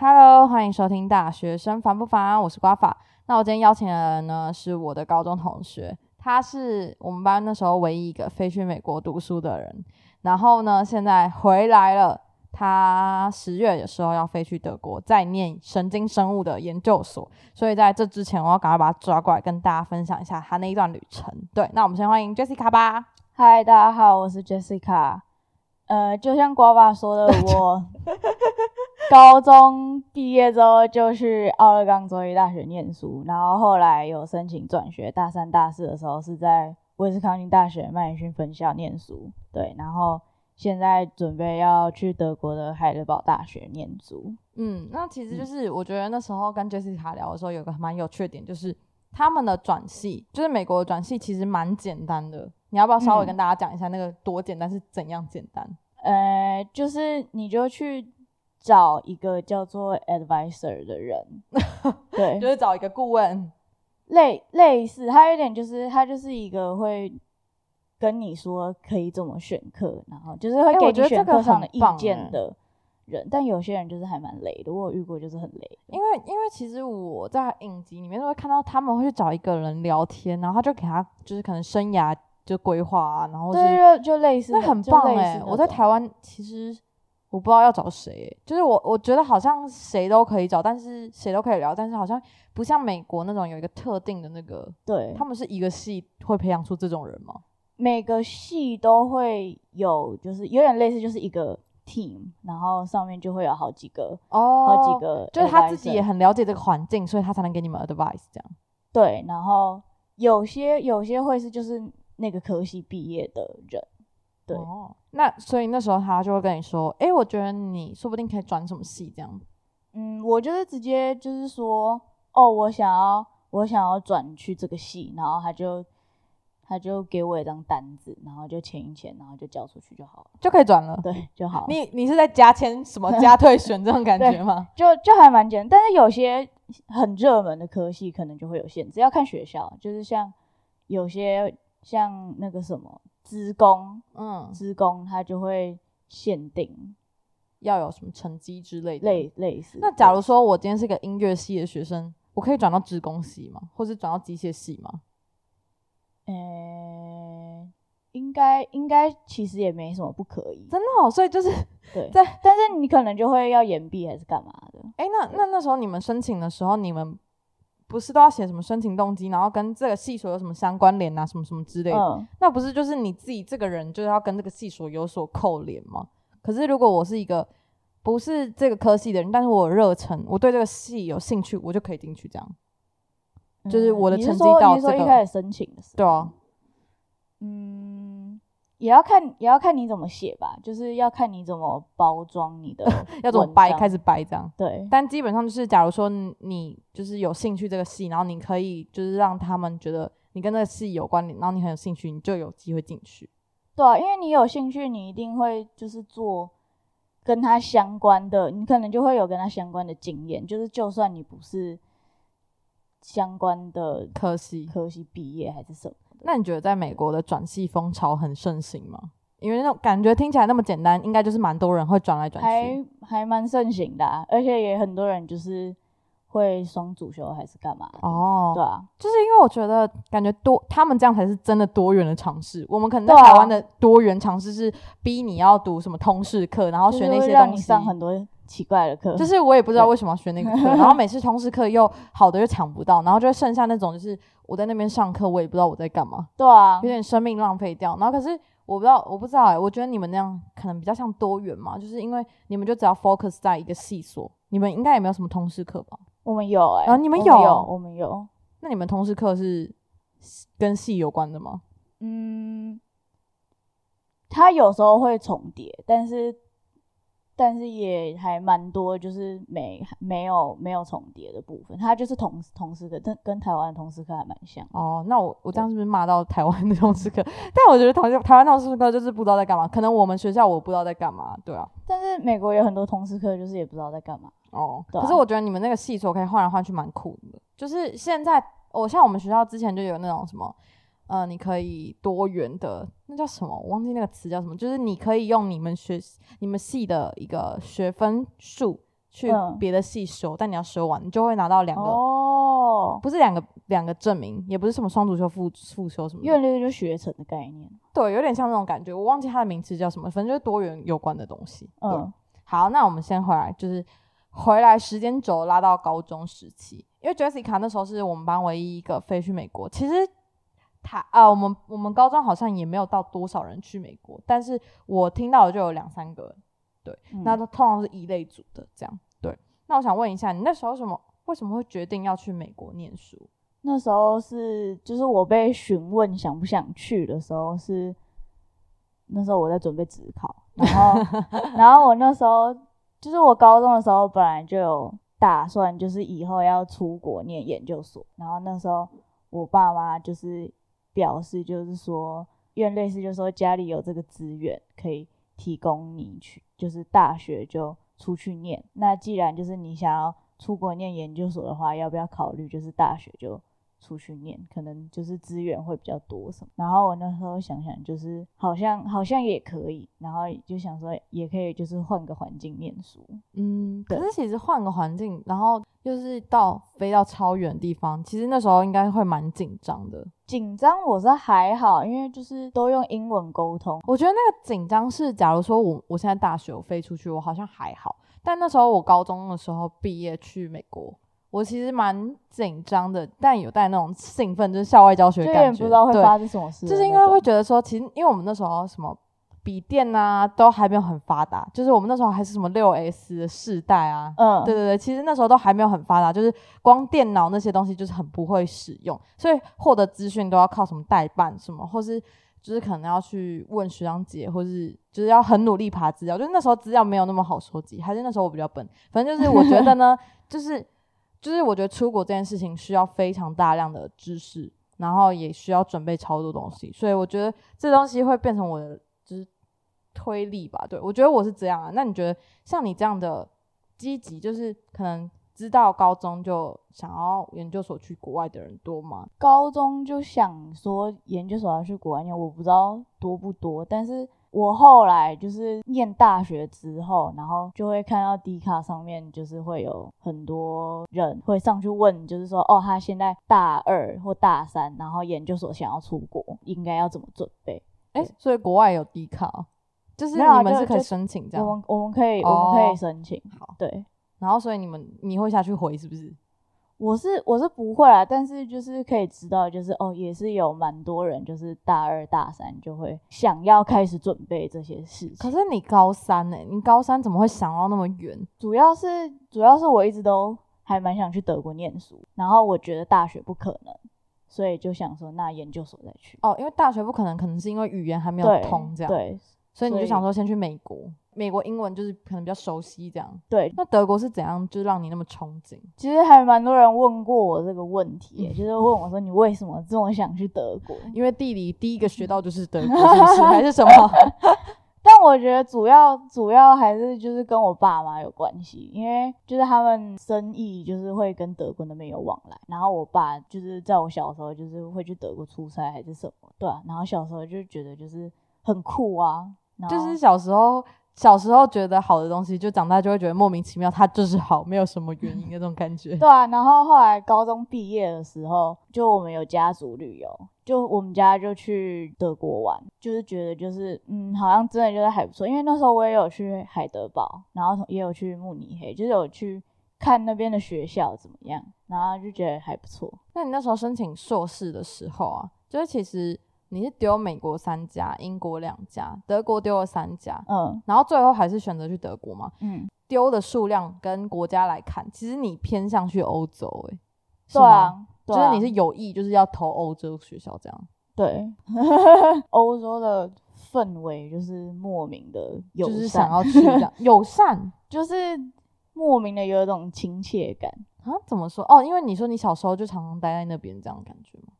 Hello，欢迎收听大学生烦不烦？我是瓜法。那我今天邀请的人呢，是我的高中同学，他是我们班那时候唯一一个飞去美国读书的人。然后呢，现在回来了。他十月的时候要飞去德国，再念神经生物的研究所。所以在这之前，我要赶快把他抓过来，跟大家分享一下他那一段旅程。对，那我们先欢迎 Jessica 吧。嗨，大家好，我是 Jessica。呃，就像瓜爸说的，我 高中毕业之后就去奥勒冈州立大学念书，然后后来有申请转学，大三、大四的时候是在威斯康星大学麦迪逊分校念书。对，然后现在准备要去德国的海德堡大学念书。嗯，那其实就是我觉得那时候跟 Jessica 聊的时候，有个蛮有趣的点，就是他们的转系，就是美国的转系其实蛮简单的。你要不要稍微跟大家讲一下那个多简单是怎样简单？呃，就是你就去找一个叫做 advisor 的人，对，就是找一个顾问，类类似，他有点就是他就是一个会跟你说可以怎么选课，然后就是会给你选课上的意见的人。但有些人就是还蛮累的，我有遇过就是很累。因为因为其实我在影集里面都会看到他们会去找一个人聊天，然后他就给他就是可能生涯。就规划啊，然后对，就类似，那很棒哎！我在台湾其实我不知道要找谁，就是我我觉得好像谁都可以找，但是谁都可以聊，但是好像不像美国那种有一个特定的那个，对他们是一个系会培养出这种人吗？每个系都会有，就是有点类似，就是一个 team，然后上面就会有好几个哦，好几个，就是他自己也很了解这个环境，所以他才能给你们 advice 这样。对，然后有些有些会是就是。那个科系毕业的人，对，那所以那时候他就会跟你说，哎，我觉得你说不定可以转什么系这样。嗯，我就是直接就是说，哦，我想要我想要转去这个系，然后他就他就给我一张单子，然后就签一签，然后就交出去就好了，就可以转了，对，就好。你你是在加签什么加退选这种感觉吗？就就还蛮简单，但是有些很热门的科系可能就会有限制，要看学校，就是像有些。像那个什么职工，嗯，职工他就会限定要有什么成绩之类的，类类似。那假如说我今天是个音乐系的学生，我可以转到职工系吗？或是转到机械系吗？呃，应该应该其实也没什么不可以，真的哦。所以就是对，在但是你可能就会要延毕还是干嘛的？哎，那那那时候你们申请的时候，你们。不是都要写什么申请动机，然后跟这个系所有什么相关联啊，什么什么之类的？那不是就是你自己这个人就是要跟这个系所有所扣连吗？可是如果我是一个不是这个科系的人，但是我热忱，我对这个系有兴趣，我就可以进去这样。就是我的成绩到这个一开始申请的时候，对啊，嗯。也要看，也要看你怎么写吧，就是要看你怎么包装你的，要怎么掰，开始掰这样。对，但基本上就是，假如说你就是有兴趣这个戏，然后你可以就是让他们觉得你跟这个戏有关联，然后你很有兴趣，你就有机会进去。对啊，因为你有兴趣，你一定会就是做跟他相关的，你可能就会有跟他相关的经验。就是就算你不是相关的科系，科系毕业还是什么。那你觉得在美国的转系风潮很盛行吗？因为那种感觉听起来那么简单，应该就是蛮多人会转来转去，还还蛮盛行的，而且也很多人就是会双主修还是干嘛？哦，对啊，就是因为我觉得感觉多，他们这样才是真的多元的尝试。我们可能在台湾的多元尝试是逼你要读什么通识课，然后学那些东西，上很多奇怪的课，就是我也不知道为什么要学那个课，然后每次通识课又好的又抢不到，然后就会剩下那种就是。我在那边上课，我也不知道我在干嘛。对啊，有点生命浪费掉。然后可是我不知道，我不知道哎，我觉得你们那样可能比较像多元嘛，就是因为你们就只要 focus 在一个系所，你们应该也没有什么通识课吧？我们有哎，啊，你们有，我们有。那你们通识课是跟系有关的吗？嗯，它有时候会重叠，但是。但是也还蛮多，就是没没有没有重叠的部分，它就是同同时课，跟跟台湾的同时课还蛮像。哦，那我我这样是不是骂到台湾的同时课？但我觉得同台湾同时课就是不知道在干嘛，可能我们学校我不知道在干嘛，对啊。但是美国有很多同时课，就是也不知道在干嘛。哦，可是我觉得你们那个系所可以换来换去，蛮酷的。就是现在，我像我们学校之前就有那种什么。呃，你可以多元的，那叫什么？我忘记那个词叫什么。就是你可以用你们学、你们系的一个学分数去嗯别的系修，但你要修完，你就会拿到两个，哦，不是两个两个证明，也不是什么双主修、复复修什么的，院类就学成的概念。对，有点像那种感觉，我忘记它的名词叫什么，反正就是多元有关的东西。嗯好，那我们先回来，就是回来时间轴拉到高中时期，因为 Jessica 那时候是我们班唯一一个飞去美国。其实他啊，我们我们高中好像也没有到多少人去美国，但是我听到的就有两三个人，嗯那都通常是一类组的这样。对，那我想问一下，你那时候什么为什么会决定要去美国念书？那时候是就是我被询问想不想去的时候是，那时候我在准备职考，然后 然后我那时候就是我高中的时候本来就有打算，就是以后要出国念研究所，然后那时候我爸妈就是表示就是说，因为类似就是说家里有这个资源可以提供你去，就是大学就出去念。那既然就是你想要出国念研究所的话，要不要考虑就是大学就出去念，可能就是资源会比较多什么。然后我那时候想想，就是好像好像也可以，然后就想说也可以就是换个环境念书。嗯，可是其实换个环境，然后就是到飞到超远的地方，其实那时候应该会蛮紧张的。紧张我是还好，因为就是都用英文沟通。我觉得那个紧张是，假如说我我现在大学我飞出去，我好像还好，但那时候我高中的时候毕业去美国，我其实蛮紧张的，但有带那种兴奋，就是校外教学就有的感觉。不知道会对发生什么事的那种，就是因为会觉得说，其实因为我们那时候什么笔电啊都还没有很发达，就是我们那时候还是什么六 S 的世代啊，嗯，对对对，其实那时候都还没有很发达，就是光电脑那些东西就是很不会使用，所以获得资讯都要靠什么代办什么，或是就是可能要去问学长姐，或是就是要很努力爬资料，就是那时候资料没有那么好收集，还是那时候我比较笨，反正就是我觉得呢，就是就是我觉得出国这件事情需要非常大量的知识，然后也需要准备超多东西，所以我觉得这东西会变成我的就是推力吧。对我觉得我是这样啊。那你觉得像你这样的积极，就是可能知道高中就想要研究所去国外的人多吗？高中就想说研究所要去国外念，我不知道多不多，但是我后来就是念大学之后，然后就会看到 D 卡上面就是会有很多人会上去问，就是说哦，他现在大二或大三，然后研究所想要出国，应该要怎么准备？哎、所以国外有低卡，就是你们是可以申请这样。我们我们可以、我们可哦以申请，好，对。然后所以你们你会下去回是不是？我是我是不会啊，但是就是可以知道，就是哦，也是有蛮多人，就是大二大三就会想要开始准备这些事情。可是你高三呢、你高三怎么会想到那么远？主要是主要是我一直都还蛮想去德国念书，然后我觉得大学不可能，所以就想说那研究所再去。哦，因为大学不可能，可能是因为语言还没有通这样，对所以你就想说先去美国，美国英文就是可能比较熟悉这样。对，那德国是怎样，就是让你那么憧憬？其实还蛮多人问过我这个问题嗯，就是问我说你为什么这么想去德国？因为地理第一个学到就是德国，是不是？还是什么？但我觉得主要主要还是就是跟我爸妈有关系，因为就是他们生意就是会跟德国那边有往来，然后我爸就是在我小时候就是会去德国出差还是什么，对啊，然后小时候就觉得就是很酷啊，就是小时候小时候觉得好的东西，就长大就会觉得莫名其妙，它就是好，没有什么原因那种感觉。对啊，然后后来高中毕业的时候，就我们有家族旅游，就我们家就去德国玩，就是觉得就是嗯，好像真的就是还不错，因为那时候我也有去海德堡，然后也有去慕尼黑，就是有去看那边的学校怎么样，然后就觉得还不错。那你那时候申请硕士的时候啊，就是其实你是丢美国三家，英国两家，德国丢了三家，嗯然后最后还是选择去德国嘛？嗯，丢的数量跟国家来看，其实你偏向去欧洲、欸，诶，对啊，就是你是有意就是要投欧洲学校这样。对 欧洲的氛围就是莫名的友善，就是想要去这样 友善就是莫名的有一种亲切感。啊？怎么说？哦，因为你说你小时候就常常待在那边，这样感觉吗？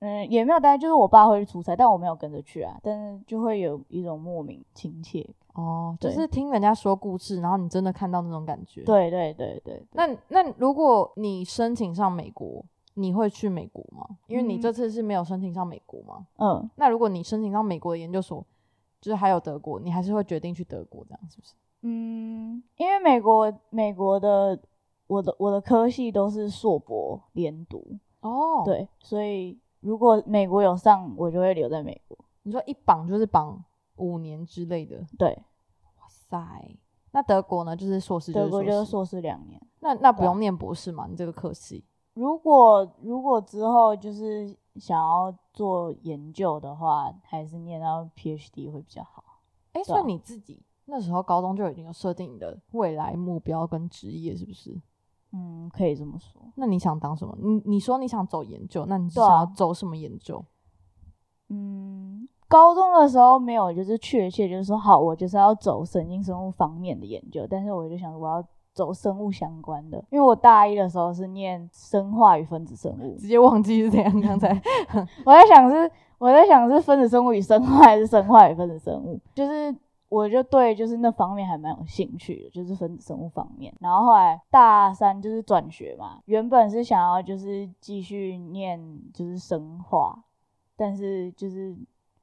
嗯，也没有待，就是我爸会去出差，但我没有跟着去啊。但是就会有一种莫名亲切感。哦，就是听人家说故事，然后你真的看到那种感觉。，对对对对，那那如果你申请上美国，你会去美国吗？因为你嗯这次是没有申请上美国嘛。嗯，那如果你申请上美国的研究所，就是还有德国，你还是会决定去德国这样，是不是？嗯，因为美国美国的我的我的科系都是硕博连读，哦，，对，所以如果美国有上，我就会留在美国。你说一绑就是绑五年之类的，对，哇塞。那德国呢？就是硕士，德国就硕士。就是硕士两年。那那不对啊用念博士嘛？你这个科系。如果如果之后就是想要做研究的话，还是念到 PhD 会比较好。哎、对所以啊你自己那时候高中就已经有设定你的未来目标跟职业，是不是？嗯，可以这么说。那你想当什么？你你说你想走研究，那你想要走什么研究？嗯，高中的时候没有就是确切就是说好，我就是要走神经生物方面的研究，但是我就想我要走生物相关的，因为我大一的时候是念生化与分子生物，直接忘记是怎样？刚才 我在想是我在想是分子生物与生化还是生化与分子生物，就是我就对就是那方面还蛮有兴趣的，就是分子生物方面。然后后来大三就是转学嘛，原本是想要就是继续念就是生化，但是就是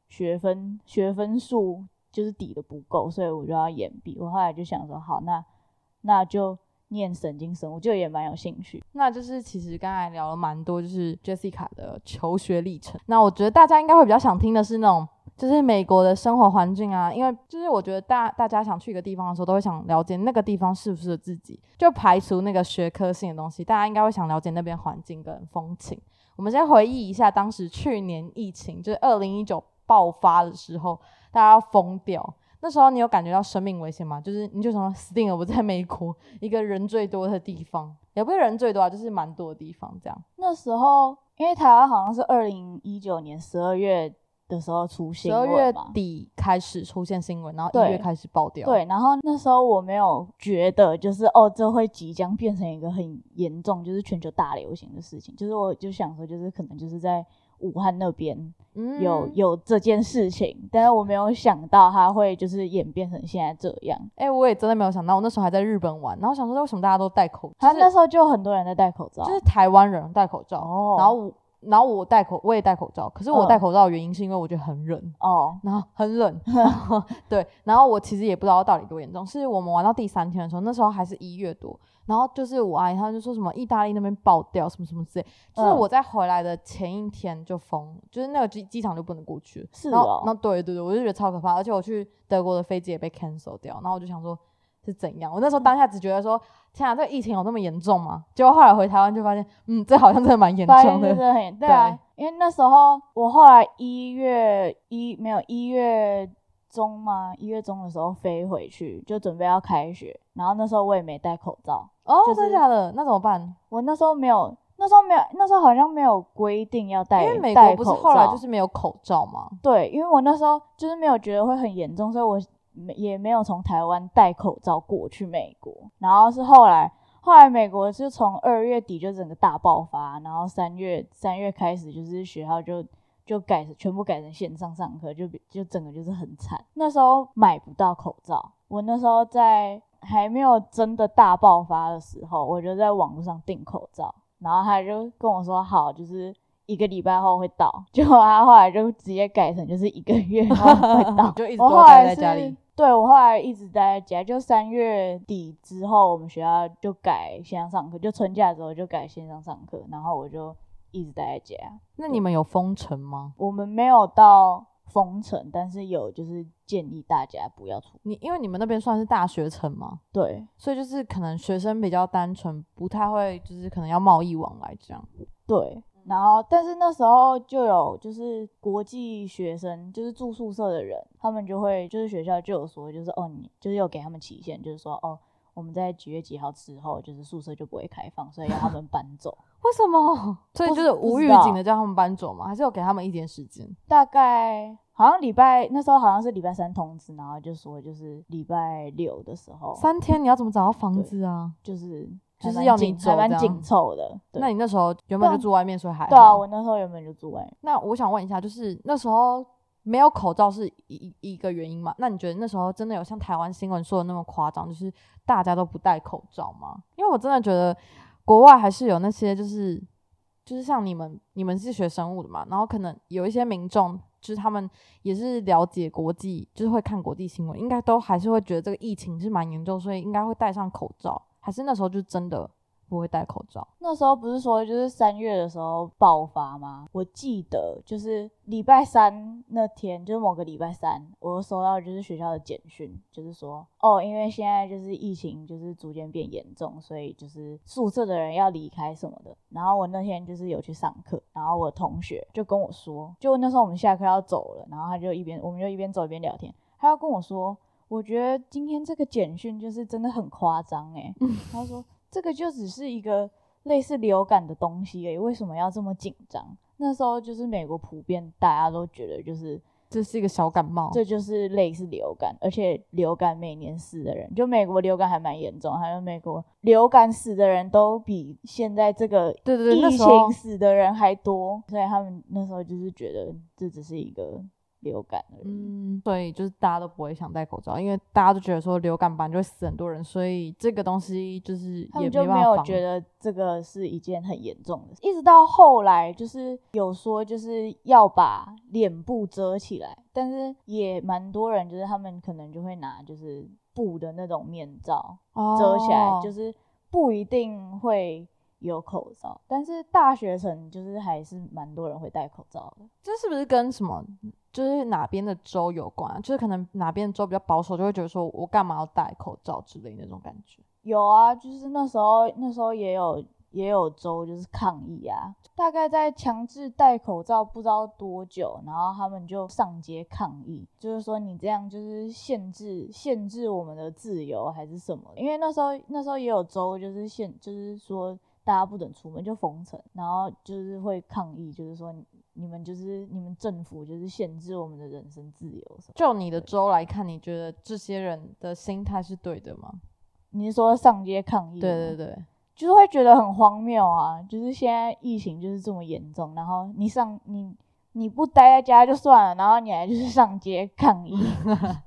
学分学分数就是抵的不够，所以我就要延毕。我后来就想说，好，那那就念神经生物，就也蛮有兴趣。那就是其实刚才聊了蛮多，就是 Jessica 的求学历程。那我觉得大家应该会比较想听的是那种，就是美国的生活环境啊，因为就是我觉得大大家想去一个地方的时候，都会想了解那个地方适不适合自己，就排除那个学科性的东西，大家应该会想了解那边环境跟风情。我们先回忆一下当时去年疫情，就是二零一九爆发的时候，大家要疯掉。那时候你有感觉到生命危险吗？就是你就想说死定了，我在美国一个人最多的地方，也不是人最多啊，就是蛮多的地方这样。那时候，因为台湾好像是二零一九年十二月的时候出新十二月嘛，底开始出现新闻，然后一对月开始爆掉。，对，然后那时候我没有觉得就是哦，这会即将变成一个很严重，就是全球大流行的事情，就是我就想说，就是可能就是在武汉那边嗯有有这件事情，但是我没有想到它会就是演变成现在这样。哎、我也真的没有想到，我那时候还在日本玩，然后想说为什么大家都戴口罩，就是他那时候就很多人在戴口罩，就是台湾人戴口罩，哦，然后我然后我戴口我也戴口罩，可是我嗯戴口罩的原因是因为我觉得很冷。哦，然后很冷，对，然后我其实也不知道到底多严重。是我们玩到第三天的时候，那时候还是一月多，然后就是我阿姨她就说什么意大利那边爆掉什么什么之类，就是嗯我在回来的前一天就封，就是那个机机场就不能过去然后哦，那对对对，我就觉得超可怕，而且我去德国的飞机也被 cancel 掉，然后我就想说是怎样？我那时候当下只觉得说，天啊，这个疫情有那么严重吗？结果后来回台湾就发现，嗯，这好像真的蛮严重的。很对啊，因为那时候我后来一月一没有一月中吗？一月中的时候飞回去，就准备要开学，然后那时候我也没戴口罩，哦，就是真的假的？那怎么办？我那时候没有，那时候没有，那时候好像没有规定要戴因为美国不是后来就是没有口罩吗？对，因为我那时候就是没有觉得会很严重，所以我没也没有从台湾戴口罩过去美国。然后是后来，后来美国是从二月底就整个大爆发，然后三月三月开始就是学校就就改成全部改成线上上课，就就整个就是很惨。那时候买不到口罩，我那时候在还没有真的大爆发的时候，我就在网络上订口罩，然后他就跟我说好，就是。一个礼拜后会到，结果他后来就直接改成就是一个月后会到，就一直都待在家里。对我后来一直待在家，就三月底之后，我们学校就改线上上课，就春假之后就改线上上课，然后我就一直待在家。那你们有封城吗？我们没有到封城，但是有就是建议大家不要出。你因为你们那边算是大学城嘛，对所以就是可能学生比较单纯，不太会就是可能要贸易往来这样。对，然后但是那时候就有就是国际学生，就是住宿舍的人，他们就会就是学校就有说，就是哦你就是有给他们期限，就是说哦我们在几月几号之后，就是宿舍就不会开放，所以要他们搬走。为什么？所以就是无预警的叫他们搬走吗？还是有给他们一点时间？大概好像礼拜那时候好像是礼拜三通知，然后就说就是礼拜六的时候，三天你要怎么找到房子啊？就是就是要你还蛮紧走还蛮紧凑的。那你那时候原本就住外面，所以还对啊，我那时候原本就住外面。那我想问一下，就是那时候没有口罩是一一一个原因嘛？那你觉得那时候真的有像台湾新闻说的那么夸张，就是大家都不戴口罩吗？因为我真的觉得国外还是有那些就是就是像你们你们是学生物的嘛，然后可能有一些民众就是他们也是了解国际，就是会看国际新闻，应该都还是会觉得这个疫情是蛮严重，所以应该会戴上口罩。还是那时候就真的不会戴口罩？那时候不是说就是三月的时候爆发吗？我记得就是礼拜三那天，就是某个礼拜三，我收到就是学校的简讯，就是说哦，因为现在就是疫情就是逐渐变严重，所以就是宿舍的人要离开什么的。然后我那天就是有去上课，然后我同学就跟我说，就那时候我们下课要走了，然后他就一边我们就一边走一边聊天，他要跟我说，我觉得今天这个简讯就是真的很夸张哎。他说。这个就只是一个类似流感的东西哎，为什么要这么紧张？那时候就是美国普遍大家都觉得就是这是一个小感冒，这就是类似流感，而且流感每年死的人，就美国流感还蛮严重，还有美国流感死的人都比现在这个对对疫情死的人还多，所以他们那时候就是觉得这只是一个。流感而已，嗯，所以就是大家都不会想戴口罩，因为大家都觉得说流感版就会死很多人，所以这个东西就是也就没有觉得这个是一件很严重的。一直到后来就是有说就是要把脸部遮起来，但是也蛮多人就是他们可能就会拿就是布的那种面罩遮起来，就是不一定会。有口罩，但是大学城就是还是蛮多人会戴口罩的。这是不是跟什么，就是哪边的州有关？就是可能哪边的州比较保守，就会觉得说我干嘛要戴口罩之类那种感觉。有啊，就是那时候那时候也有也有州就是抗议啊，大概在强制戴口罩不知道多久，然后他们就上街抗议，就是说你这样就是限制限制我们的自由还是什么？因为那时候那时候也有州就是限就是说。大家不准出门就封城，然后就是会抗议，就是说你们就是你们政府就是限制我们的人身自由什么。就你的州来看，你觉得这些人的心态是对的吗？你是说上街抗议？对对对，就是会觉得很荒谬啊！就是现在疫情就是这么严重，然后你上你你不待在家就算了，然后你还就是上街抗议，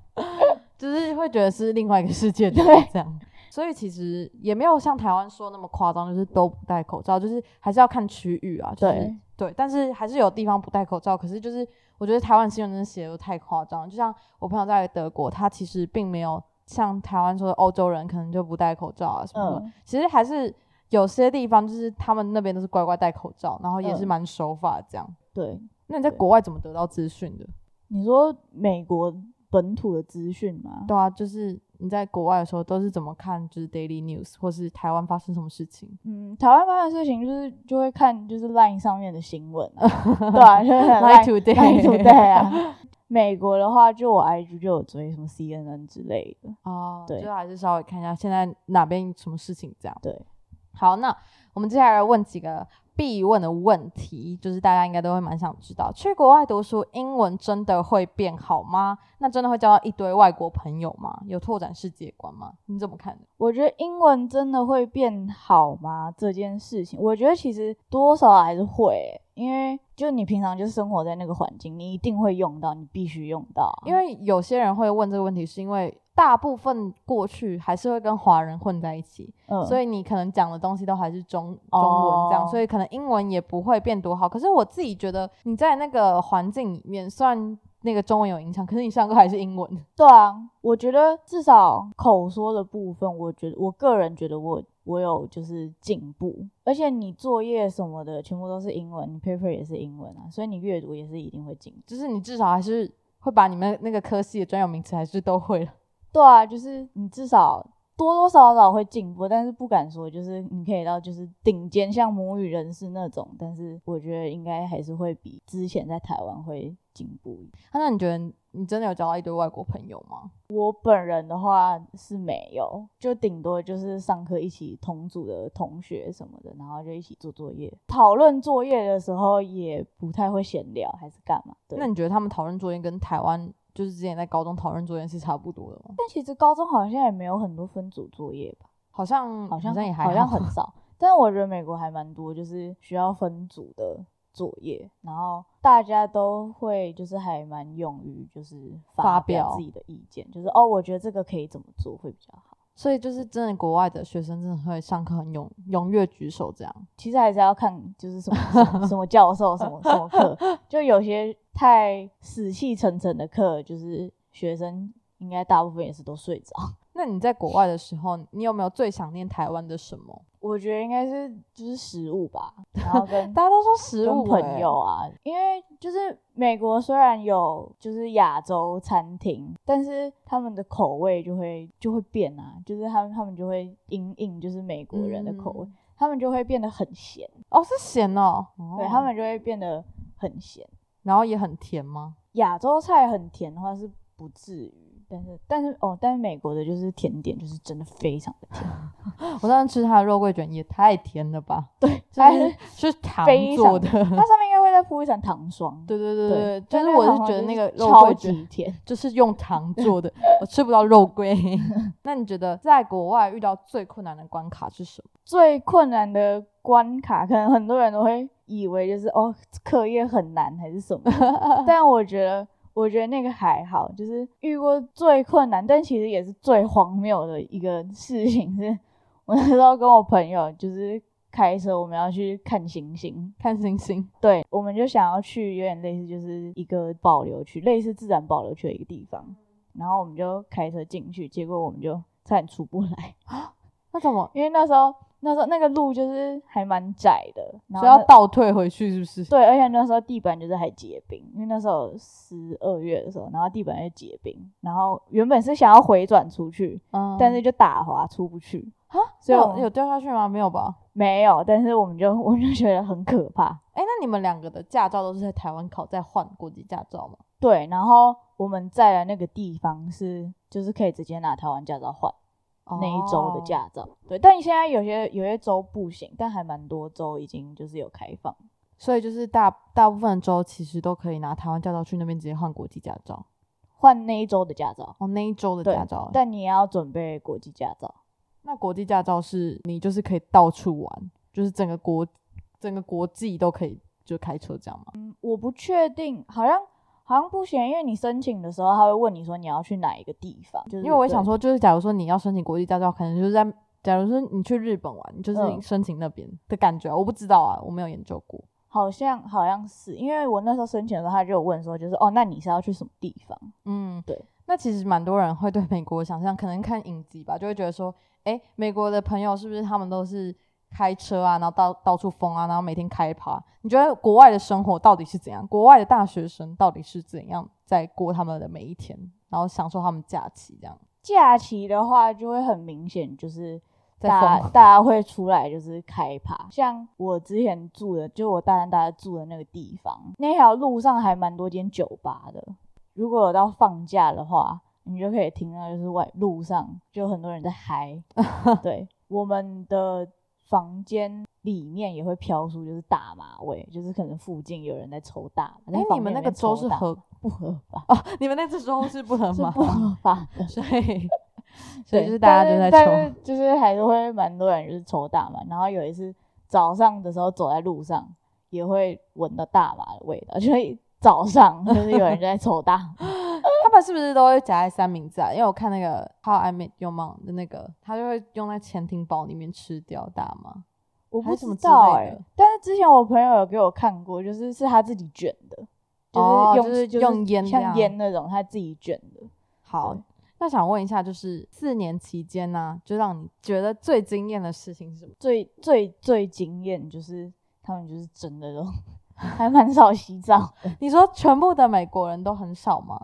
就是会觉得是另外一个世界，对这样。所以其实也没有像台湾说那么夸张，就是都不戴口罩，就是还是要看区域啊。对对，但是还是有地方不戴口罩。可是就是我觉得台湾新闻真的写的太夸张，就像我朋友在德国，他其实并没有像台湾说的欧洲人可能就不戴口罩啊什么的。其实还是有些地方就是他们那边都是乖乖戴口罩，然后也是蛮守法这样。对，那你在国外怎么得到资讯的？你说美国本土的资讯吗？对啊，就是。你在国外的时候都是怎么看？就是 daily news 或是台湾发生什么事情？嗯，台湾发生事情就是就会看就是 line 上面的新闻，对啊，就是 line today today 啊。美国的话，就我 IG 就有追什么 CNN 之类的哦，对，就还是稍微看一下现在哪边什么事情这样。对，好，那我们接下来问几个。必问的问题就是大家应该都会蛮想知道，去国外读书，英文真的会变好吗？那真的会交到一堆外国朋友吗？有拓展世界观吗？你怎么看？我觉得英文真的会变好吗？这件事情，我觉得其实多少还是会，因为就你平常就生活在那个环境，你一定会用到，你必须用到。因为有些人会问这个问题，是因为。大部分过去还是会跟华人混在一起，所以你可能讲的东西都还是中中文这样，所以可能英文也不会变多好。可是我自己觉得你在那个环境里面，虽然那个中文有影响，可是你上课还是英文。对啊，我觉得至少口说的部分，我觉得我个人觉得我我有就是进步，而且你作业什么的全部都是英文，你 paper 也是英文啊，所以你阅读也是一定会进，就是你至少还是会把你们那个科系的专有名词还是都会了。对啊，就是你至少多多少少会进步，但是不敢说就是你可以到就是顶尖像母语人士那种，但是我觉得应该还是会比之前在台湾会进步。那你觉得你真的有交到一堆外国朋友吗？我本人的话是没有，就顶多就是上课一起同组的同学什么的，然后就一起做作业，讨论作业的时候也不太会闲聊，还是干嘛？那你觉得他们讨论作业跟台湾？就是之前在高中讨论作业是差不多的，但其实高中好像也没有很多分组作业吧？好像好像也还好像很 少。但是我觉得美国还蛮多，就是需要分组的作业，然后大家都会就是还蛮勇于就是发表自己的意见，就是哦，我觉得这个可以怎么做会比较好。所以就是真的，国外的学生真的会上课很踊踊跃举手这样。其实还是要看就是什么什么什么教授什么什么课，就有些太死气沉沉的课，就是学生应该大部分也是都睡着。那你在国外的时候，你有没有最想念台湾的什么？我觉得应该是就是食物吧，然后跟大家都说食物、跟朋友啊，因为就是美国虽然有就是亚洲餐厅，但是他们的口味就会就会变啊，就是他们他们就会因应就是美国人的口味，嗯他们就会变得很咸，哦，是咸哦，哦对他们就会变得很咸。然后也很甜吗？亚洲菜很甜的话是不至于，但是但是哦，但是美国的就是甜点就是真的非常的甜，我上次吃它的肉桂卷也太甜了吧？对，它就是是是糖做的。它上面应该会再铺一层糖霜。对对对对对，但就是我是觉得那个肉桂卷。就是用糖做的，我吃不到肉桂。那你觉得在国外遇到最困难的关卡是什么？最困难的关卡，可能很多人都会以为就是哦，课业很难还是什么，但我觉得，我觉得那个还好，就是遇过最困难，但其实也是最荒谬的一个事情是，我那时候跟我朋友就是开车，我们要去看星星，看星星，对，我们就想要去有点类似就是一个保留区，类似自然保留区的一个地方，然后我们就开车进去，结果我们就差点出不来。那怎么？因为那时候那时候那个路就是还蛮窄的，然后所以要倒退回去是不是？对，而且那时候地板就是还结冰，因为那时候十二月的时候，然后地板就结冰，然后原本是想要回转出去，嗯但是就打滑出不去，啊，所以我有有掉下去吗？没有吧？没有，但是我们就我们就觉得很可怕。哎，那你们两个的驾照都是在台湾考，再换国际驾照吗？对，然后我们在的那个地方是就是可以直接拿台湾驾照换。那一周的哦，驾照，对，但现在有些有些州不行，但还蛮多州已经就是有开放。所以就是大大部分的州其实都可以拿台湾驾照去那边直接换国际驾照。换那一周的驾照，哦，那一周的驾照，但你也要准备国际驾照。那国际驾照是你就是可以到处玩，就是整个国整个国际都可以就开车这样吗？嗯我不确定，好像好像不行，因为你申请的时候他会问你说你要去哪一个地方，就是，因为我想说，就是假如说你要申请国际驾照，可能就是在假如说你去日本玩，你就是嗯申请那边的感觉啊，我不知道啊，我没有研究过。好像好像是，因为我那时候申请的时候他就有问说，就是哦，那你是要去什么地方？嗯，对。那其实蛮多人会对美国想象，可能看影集吧，就会觉得说，诶，美国的朋友是不是他们都是开车啊，然后到到处疯啊，然后每天开趴？你觉得国外的生活到底是怎样？国外的大学生到底是怎样在过他们的每一天，然后享受他们假期这样？假期的话就会很明显，就是在大家大家会出来就是开趴，像我之前住的，就我大三大家住的那个地方，那条路上还蛮多间酒吧的。如果有到放假的话，你就可以听到就是外路上就很多人在嗨。对，我们的房间里面也会飘出就是大麻味，就是可能附近有人在抽大麻。在诶，房你们那个抽是合不合法？哦，你们那只州是不合法不合法的。所以所以，就是大家都在抽但是就是还是会蛮多人就是抽大麻，然后有一次早上的时候走在路上也会闻到大麻的味道，就是早上 就是有人在抽大，他们是不是都会夹在三明治啊？因为我看那个《How I Met Your Mom》的那个，他就会用在潜艇堡里面吃掉大麻。我不知道哎、但是之前我朋友有给我看过，就是是他自己卷的，就是用、哦就是是用烟像烟那种，他自己卷的。好，那想问一下，就是四年期间呢、就让你觉得最惊艳的事情是什么？最最最惊艳就是他们就是真的都 还蛮少洗澡，你说全部的美国人都很少吗？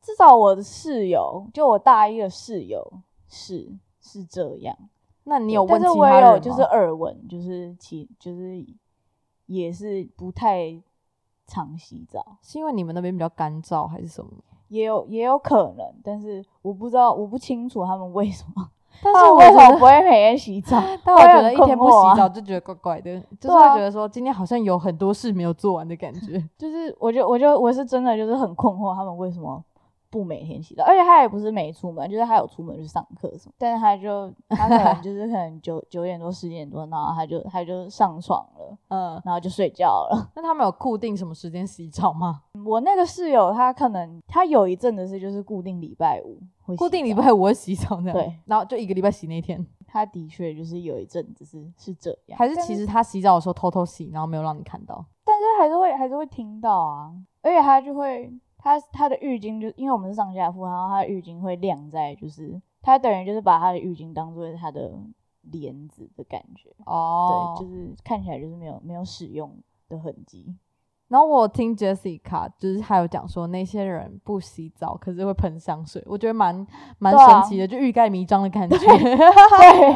至少我的室友，就我大一的室友是是这样。那你有问但是我其他人吗？也有就是耳闻，就是其就是也是不太常洗澡，是因为你们那边比较干燥还是什么？也有也有可能，但是我不知道，我不清楚他们为什么，但是我觉得么不会每天洗澡？但我觉得一天不洗澡就觉得怪怪的，就是会觉得说今天好像有很多事没有做完的感觉。就是我就我就我是真的就是很困惑，他们为什么不每天洗澡？而且他也不是没出门，就是他有出门去上课什么，但是他就他可能 就是可能九九点多十点多，然后他就他就上床了，嗯，然后就睡觉了。那他们有固定什么时间洗澡吗？我那个室友他可能他有一阵子是就是固定礼拜五会固定礼澡拜五会洗澡那样，对，然后就一个礼拜洗那天，他的确就是有一阵子是是这样，还是但其实他洗澡的时候偷偷洗，然后没有让你看到。但是还是会还是会听到啊，而且他就会他他的浴巾就因为我们是上下铺，然后他的浴巾会晾在就是他等于就是把他的浴巾当做他的帘子的感觉，哦，对，就是看起来就是没有没有使用的痕迹。然后我听 Jessica 就是还有讲说，那些人不洗澡，可是会喷香水，我觉得蛮蛮神奇的，就欲盖弥彰的感觉。对，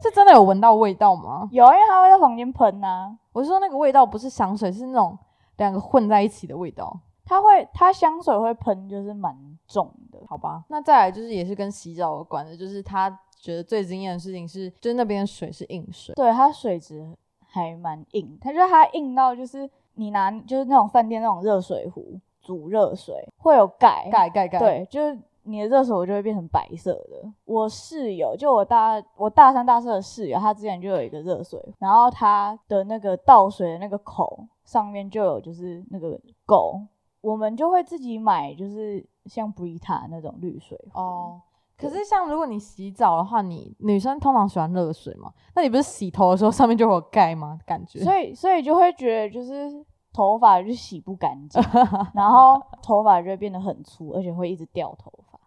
是真的有闻到味道吗？有，因为他会在房间喷呐、我是说那个味道不是香水，是那种两个混在一起的味道。它会它香水会喷，就是蛮重的。好吧，那再来就是也是跟洗澡有关的，就是他觉得最惊艳的事情是，就是那边的水是硬水。对，它水质还蛮硬，它就是它硬到就是你拿就是那种饭店那种热水壶煮热水会有盖盖盖盖，，对，就是你的热水壶就会变成白色的。我室友就我大我大三大四的室友，他之前就有一个热水壶，然后他的那个倒水的那个口上面就有就是那个垢，我们就会自己买就是像 Brita 那种滤水壶。哦。可是像如果你洗澡的话，你女生通常喜欢热水嘛？那你不是洗头的时候上面就会有盖吗？感觉。所以所以就会觉得就是头发就洗不干净，然后头发就会变得很粗，而且会一直掉头发。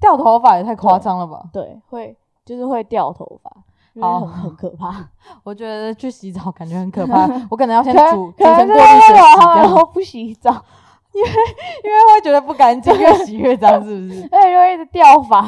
掉头发也太夸张了吧？对，会就是会掉头发，就是哦很很可怕。我觉得去洗澡感觉很可怕，我可能要先煮煮可能是成过滤水洗那种他们掉，不洗澡，因为因为会觉得不干净，越洗越脏，是不是？而且就会一直掉发。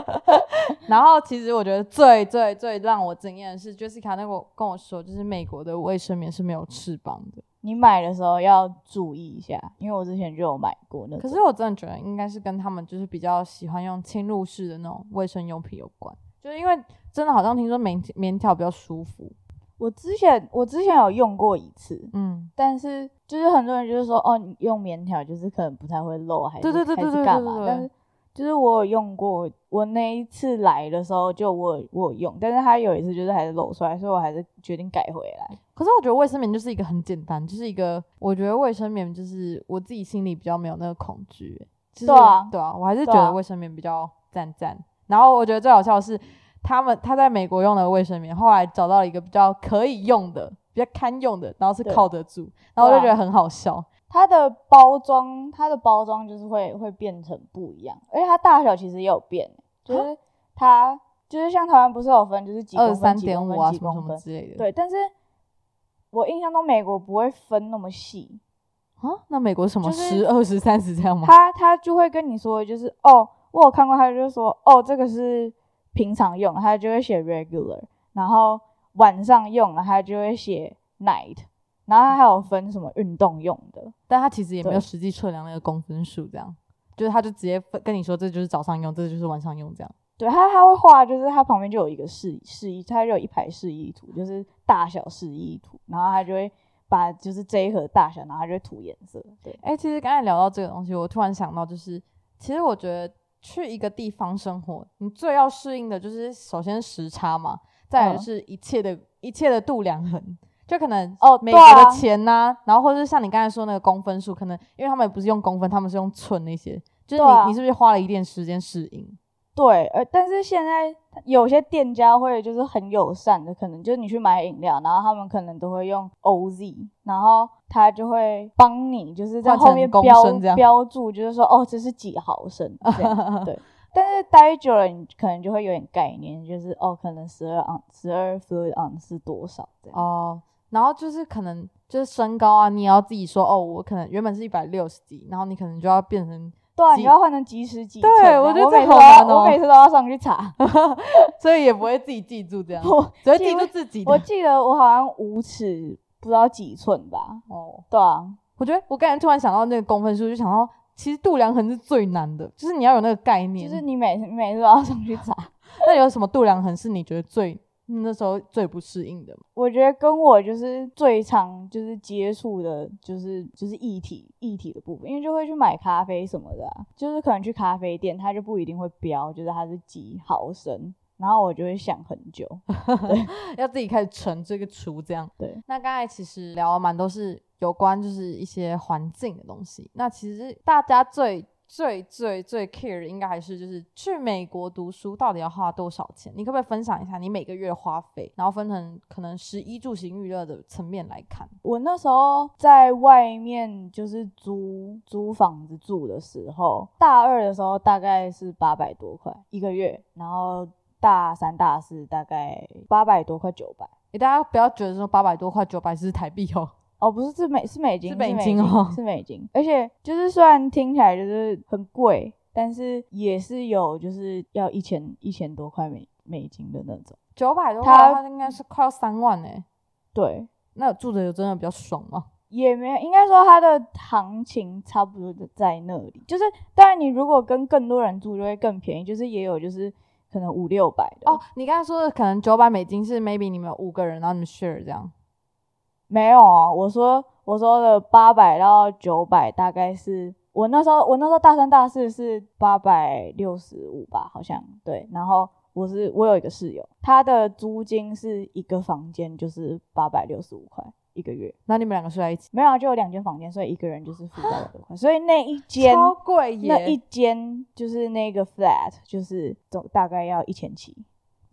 然后其实我觉得最最最让我惊艳的是，Jessica 那个跟我说，就是美国的卫生棉是没有翅膀的。你买的时候要注意一下，因为我之前就有买过那种。可是我真的觉得应该是跟他们就是比较喜欢用侵入式的那种卫生用品有关，就是因为真的好像听说棉棉条比较舒服。我之前我之前有用过一次，嗯，但是就是很多人就是说，哦，你用棉条就是可能不太会漏，还是对对对对还是干？嘛但是就是我有用过，我那一次来的时候就我我有用，但是他有一次就是还是漏出来，所以我还是决定改回来。可是我觉得卫生棉就是一个很简单，就是一个我觉得卫生棉就是我自己心里比较没有那个恐惧，就是对啊对啊，我还是觉得卫生棉比较赞赞。然后我觉得最好笑的是，他们他在美国用的卫生棉，后来找到了一个比较可以用的、比较堪用的，然后是靠得住，然后我就觉得很好笑。它的包装，它的包装就是会会变成不一样，而且它大小其实也有变，就是它就是像台湾不是有分就是几公分、二三几公分、点五啊，什么什几公分，么之类的。对，但是我印象中美国不会分那么细，啊，那美国什么十、二十、三十这样吗？他他就会跟你说，就是哦，我有看过，他就说哦，这个是平常用，它就会写 regular，然后晚上用了，他就会写 night，然后它还有分什么运动用的，但它其实也没有实际测量那个公分数，这样，就是它就直接跟你说，这就是早上用，这就是晚上用，这样。对它它会画，就是它旁边就有一个示示意，它就有一排示意图，就是大小示意图，然后它就会把就是这一盒大小，然后它就会涂颜色，对，哎、其实刚才聊到这个东西，我突然想到，就是其实我觉得去一个地方生活，你最要适应的就是首先时差嘛，再就是一切的、一切的度量衡。就可能哦美国的钱呐、然后或者是像你刚才说那个公分数，可能因为他们也不是用公分，他们是用寸那些，就是你、啊你是不是花了一点时间适应？对，呃，但是现在有些店家会就是很友善的，可能就是你去买饮料，然后他们可能都会用 OZ，然后他就会帮你就是在后面标标注，就是说哦这是几毫升 对。但是待久了，你可能就会有点概念，就是哦，可能十二盎十二 fluid ounce 是多少这样。哦，然后就是可能就是身高啊，你也要自己说哦，我可能原本是一百六十几，然后你可能就要变成，对啊，你要换成几尺几对我觉得这好难哦我每次都要上去查。所以也不会自己记住这样，我只会记住自己的。我记得我好像五尺不知道几寸吧。哦，对啊，我觉得我刚才突然想到那个公分数，就想到其实度量衡是最难的，就是你要有那个概念。就是你每次每次都要上去查。那有什么度量衡是你觉得最那时候最不适应的？我觉得跟我就是最常就是接触的，就是就是液体液体的部分，因为就会去买咖啡什么的、啊，就是可能去咖啡店，它就不一定会标，就是它是几毫升，然后我就会想很久。要自己开始乘这个除这样。对，那刚才其实聊了蛮多是有关就是一些环境的东西。那其实大家最最最最 care 的应该还是就是去美国读书到底要花多少钱？你可不可以分享一下你每个月花费，然后分成可能食衣住行娱乐的层面来看？我那时候在外面就是租租房子住的时候，大二的时候大概是八百多块一个月，然后大三、大四大概八百多块九百。诶，大家不要觉得说八百多块九百是台币哦。哦，不是，是美是美金，是美美金哦是美金。而且就是虽然听起来就是很贵，但是也是有就是要一千一千多块美美金的那种。九百多块的话，应该是快要三万哎。对，那住的有真的比较爽吗？也没有，应该说它的行情差不多的在那里。就是当然你如果跟更多人住就会更便宜，就是也有就是可能五六百的哦，你刚才说的可能九百美金是 maybe 你们有五个人，然后你们 share 这样。没有啊，我说我说的八百到九百，大概是我那时候我那时候大三大四是八百六十五吧，好像对。然后我是我有一个室友，他的租金是一个房间就是八百六十五块一个月，那你们两个睡在一起，没有啊，就有两间房间，所以一个人就是付八百多块，所以那一间超贵耶！那一间就是那个 flat 就是总大概要一千七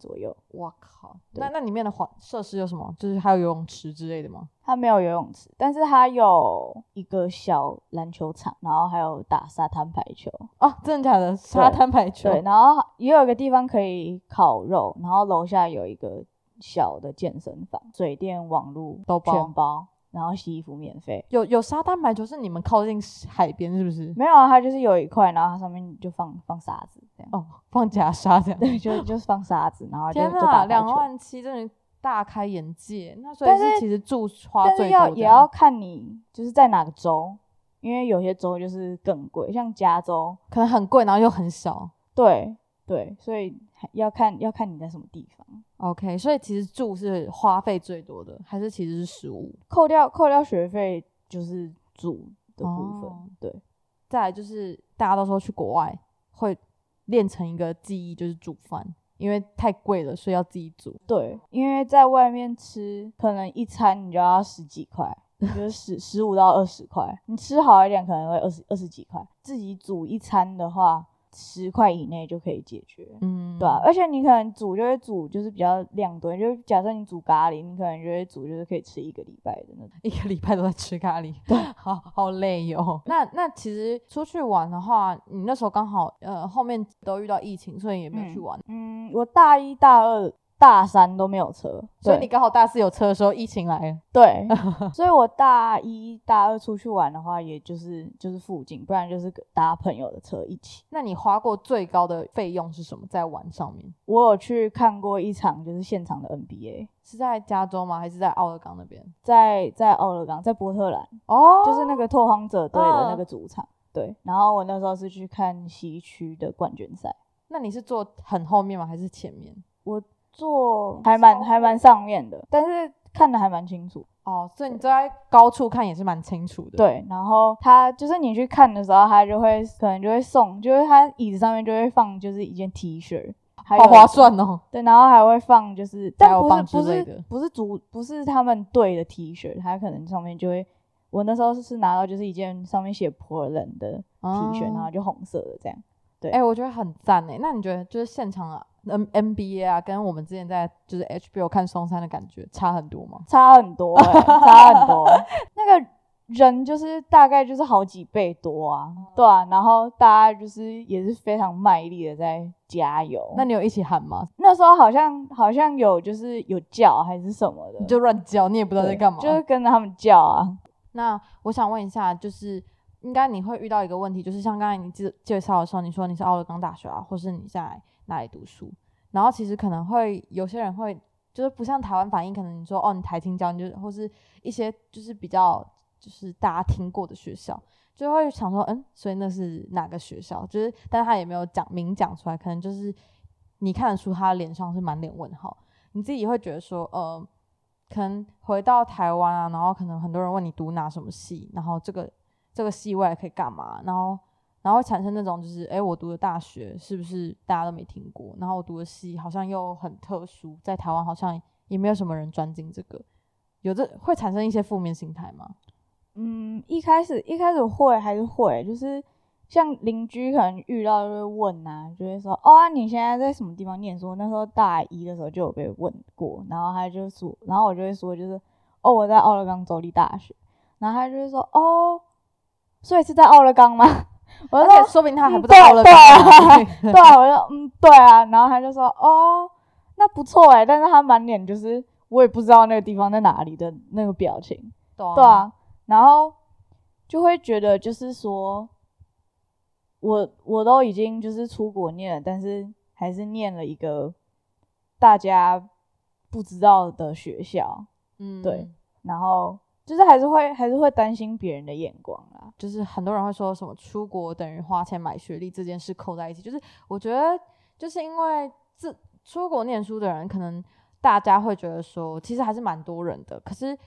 左右。我靠，那那里面的环设施有什么？就是还有游泳池之类的吗？它没有游泳池，但是它有一个小篮球场，然后还有打沙滩排球，哦，真的假的？沙滩排球？对，然后也有一个地方可以烤肉，然后楼下有一个小的健身房，水电网络都包全包，然后洗衣服免费。有有沙滩排球是你们靠近海边是不是？没有啊，它就是有一块，然后它上面就放放沙子，这样。哦，放假沙这样。对，就就是放沙子，然后就天就打排两球万七，真的大开眼界。那所以但是其实住花但最是要也样要看你就是在哪个州，因为有些州就是更贵，像加州，可能很贵，然后又很小。对对，所以还要看要看你在什么地方。OK，所以其实住是花费最多的，还是其实是食物？扣掉扣掉学费就是住的部分，哦对再来就是大家都说去国外会练成一个技艺，就是煮饭，因为太贵了，所以要自己煮。对，因为在外面吃，可能一餐你就要十几块，就是十十五到二十块，你吃好一点可能会二十二十几块，自己煮一餐的话，十块以内就可以解决。嗯，对啊，而且你可能煮就会煮，就是比较量多，就是假设你煮咖喱，你可能就会煮，就是可以吃一个礼拜的那种。一个礼拜都在吃咖喱，对，好好累哟、那那其实出去玩的话，你那时候刚好呃后面都遇到疫情，所以也没有去玩。嗯，我大一、大二、大三都没有车，所以你刚好大四有车的时候，疫情来了。对，所以我大一、大二出去玩的话，也就是就是附近，不然就是跟搭朋友的车一起。那你花过最高的费用是什么？在玩上面我有去看过一场就是现场的 NBA，是在加州吗？还是在奥勒冈那边？在在奥勒冈，在波特兰，哦就是那个拓荒者队的那嗯个主场。对，然后我那时候是去看西区的冠军赛，那你是坐很后面吗？还是前面？坐还蛮还蛮上面的，但是看的还蛮清楚。哦，所以你坐在高处看也是蛮清楚的。，对，然后他就是你去看的时候，他就会可能就会送，就是他椅子上面就会放就是一件 T 恤，还好划算哦。对，然后还会放就是，但不是不是不是主不是他们队的 T 恤，他可能上面就会，我那时候是拿到就是一件上面写 Portland 的 T 恤，然后哦就红色的这样。对哎、我觉得很赞哎。那你觉得就是现场啊，N NBA 啊，跟我们之前在就是 HBO 看松山的感觉差很多吗？差很多、欸，差很多。那个人就是大概就是好几倍多啊，对啊，然后大家就是也是非常卖力的在加油。那你有一起喊吗？那时候好像好像有就是有叫还是什么的，你就乱叫，你也不知道在干嘛。就是跟着他们叫啊。那我想问一下，就是应该你会遇到一个问题，就是像刚才你介介绍的时候，你说你是奥勒冈大学啊，或是你在哪里读书，然后其实可能会有些人会就是不像台湾反应，可能你说哦你台青教，你就或是一些就是比较就是大家听过的学校，就会想说嗯，所以那是哪个学校？就是但他也没有讲明讲出来，可能就是你看得出他脸上是满脸问号，你自己会觉得说呃。可能回到台湾啊，然后可能很多人问你读哪什么系，然后这个这个系未来可以干嘛，然后然后会产生那种就是，诶，我读的大学是不是大家都没听过？然后我读的系好像又很特殊，在台湾好像也没有什么人专精这个，有这会产生一些负面心态吗？嗯，一开始一开始会还是会，就是像邻居可能遇到就会问啊，就会说哦啊，你现在在什么地方念书？那时候大一的时候就有被问过，然后他就说，然后我就会说就是哦我在奥勒冈州立大学，然后他就会说哦，所以是在奥勒冈吗？我就说说不定他还嗯不知道了对啊，我就嗯对啊，然后他就说哦那不错哎，但是他满脸就是我也不知道那个地方在哪里的那个表情。对啊对啊，然后就会觉得就是说，我我都已经就是出国念了，但是还是念了一个大家不知道的学校，嗯，对，然后就是还是会还是会担心别人的眼光啦。就是很多人会说什么出国等于花钱买学历这件事扣在一起，就是我觉得就是因为这出国念书的人，可能大家会觉得说，其实还是蛮多人的，可是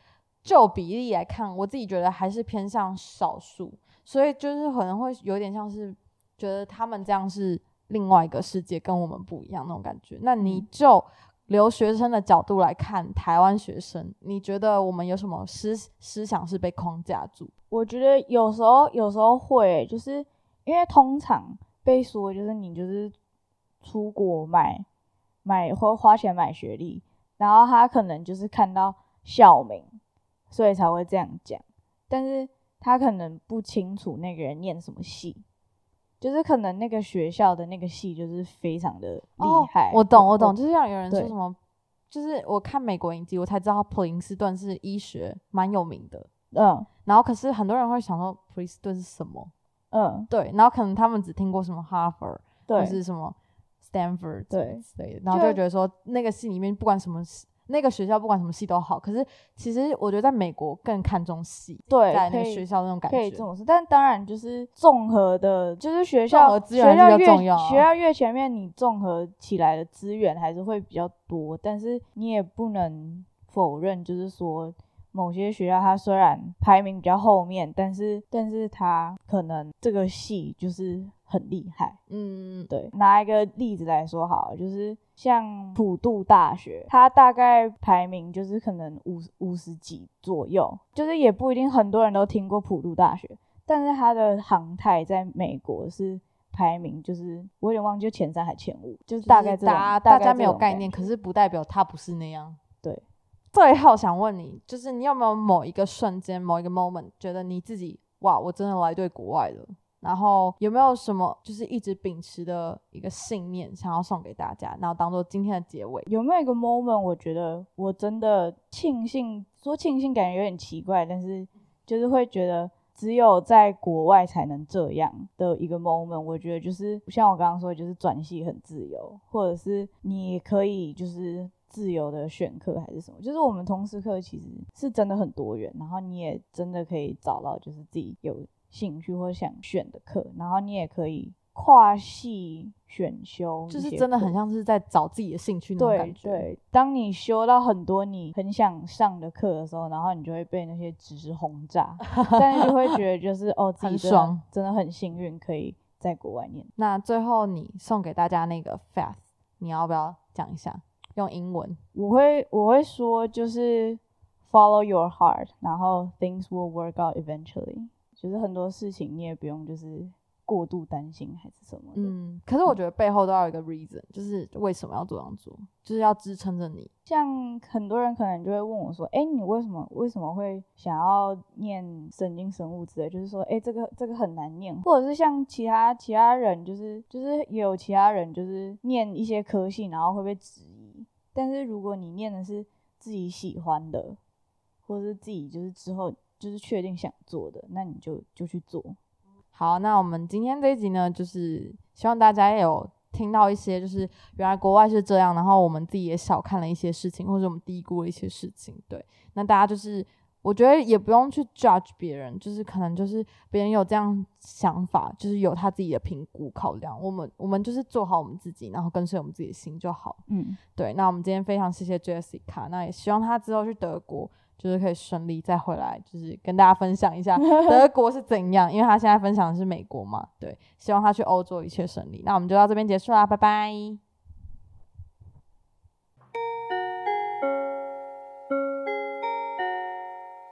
就比例来看，我自己觉得还是偏向少数，所以就是可能会有点像是觉得他们这样是另外一个世界，跟我们不一样那种感觉。那你嗯就留学生的角度来看，台湾学生，你觉得我们有什么思思想是被框架住？我觉得有时候有时候会，就是因为通常被说就是你就是出国买买或花钱买学历，然后他可能就是看到校名，所以才会这样讲，但是他可能不清楚那个人念什么系，就是可能那个学校的那个系就是非常的厉害。哦。我懂，我懂，就是像有人说什么，就是我看美国影集，我才知道普林斯顿是医学蛮有名的。嗯然后可是很多人会想说普林斯顿是什么？嗯，对，然后可能他们只听过什么哈佛或对是什么 Stanford 对之类的，然后就觉得说那个系里面不管什么系，那个学校不管什么系都好。可是其实我觉得在美国更看重系，对，在那个学校那种感觉。可以这种事，但当然就是综合的，就是学校学校越比较重要啊学校越前面，你综合起来的资源还是会比较多，但是你也不能否认，就是说某些学校它虽然排名比较后面，但是但是它可能这个系就是很厉害。嗯，对，拿一个例子来说好了，就是像普渡大学，它大概排名就是可能五五十几左右，就是也不一定很多人都听过普渡大学，但是它的航太在美国是排名，就是我有点忘记前三还前五，就是大概大大家没有概念，可是不代表他不是那样。对。最后想问你，就是你有没有某一个瞬间、某一个 moment，觉得你自己哇，我真的来对国外了？然后有没有什么就是一直秉持的一个信念，想要送给大家，然后当做今天的结尾？有没有一个 moment，我觉得我真的庆幸，说庆幸感觉有点奇怪，但是就是会觉得只有在国外才能这样的一个 moment。我觉得就是像我刚刚说的，就是转系很自由，或者是你可以就是自由的选课还是什么。就是我们通识课其实是真的很多元，然后你也真的可以找到就是自己有兴趣或想选的课，然后你也可以跨系选修就是真的很像是在找自己的兴趣那种对感觉。，对，当你修到很多你很想上的课的时候，然后你就会被那些知识轰炸，但是就会觉得就是哦，自己真的很爽，真的很幸运可以在国外念。那最后你送给大家那个 fast，你要不要讲一下？用英文。我会我会说就是 follow your heart，然后 things will work out eventually，就是很多事情你也不用就是过度担心还是什么的。嗯，可是我觉得背后都要有一个 reason，就是为什么要这样做，就是要支撑着你。像很多人可能就会问我说：“哎、你为什么为什么会想要念神经生物之类？就是说，哎、这个这个很难念，或者是像其他其他人，就是就是也有其他人就是念一些科系，然后会被质疑。但是如果你念的是自己喜欢的，或者是自己就是之后就是确定想做的，那你就就去做。好，那我们今天这一集呢，就是希望大家也有听到一些，就是原来国外是这样，然后我们自己也小看了一些事情，或者我们低估了一些事情。对，那大家就是我觉得也不用去 judge 别人，就是可能就是别人有这样想法，就是有他自己的评估考量。我们我们就是做好我们自己，然后跟随我们自己的心就好。嗯，对，那我们今天非常谢谢 Jessica，那也希望他之后去德国就是可以顺利再回来，就是跟大家分享一下德 国是怎样，因为他现在分享的是美国嘛，对，希望他去欧洲一切顺利。那我们就到这边结束啦，拜拜。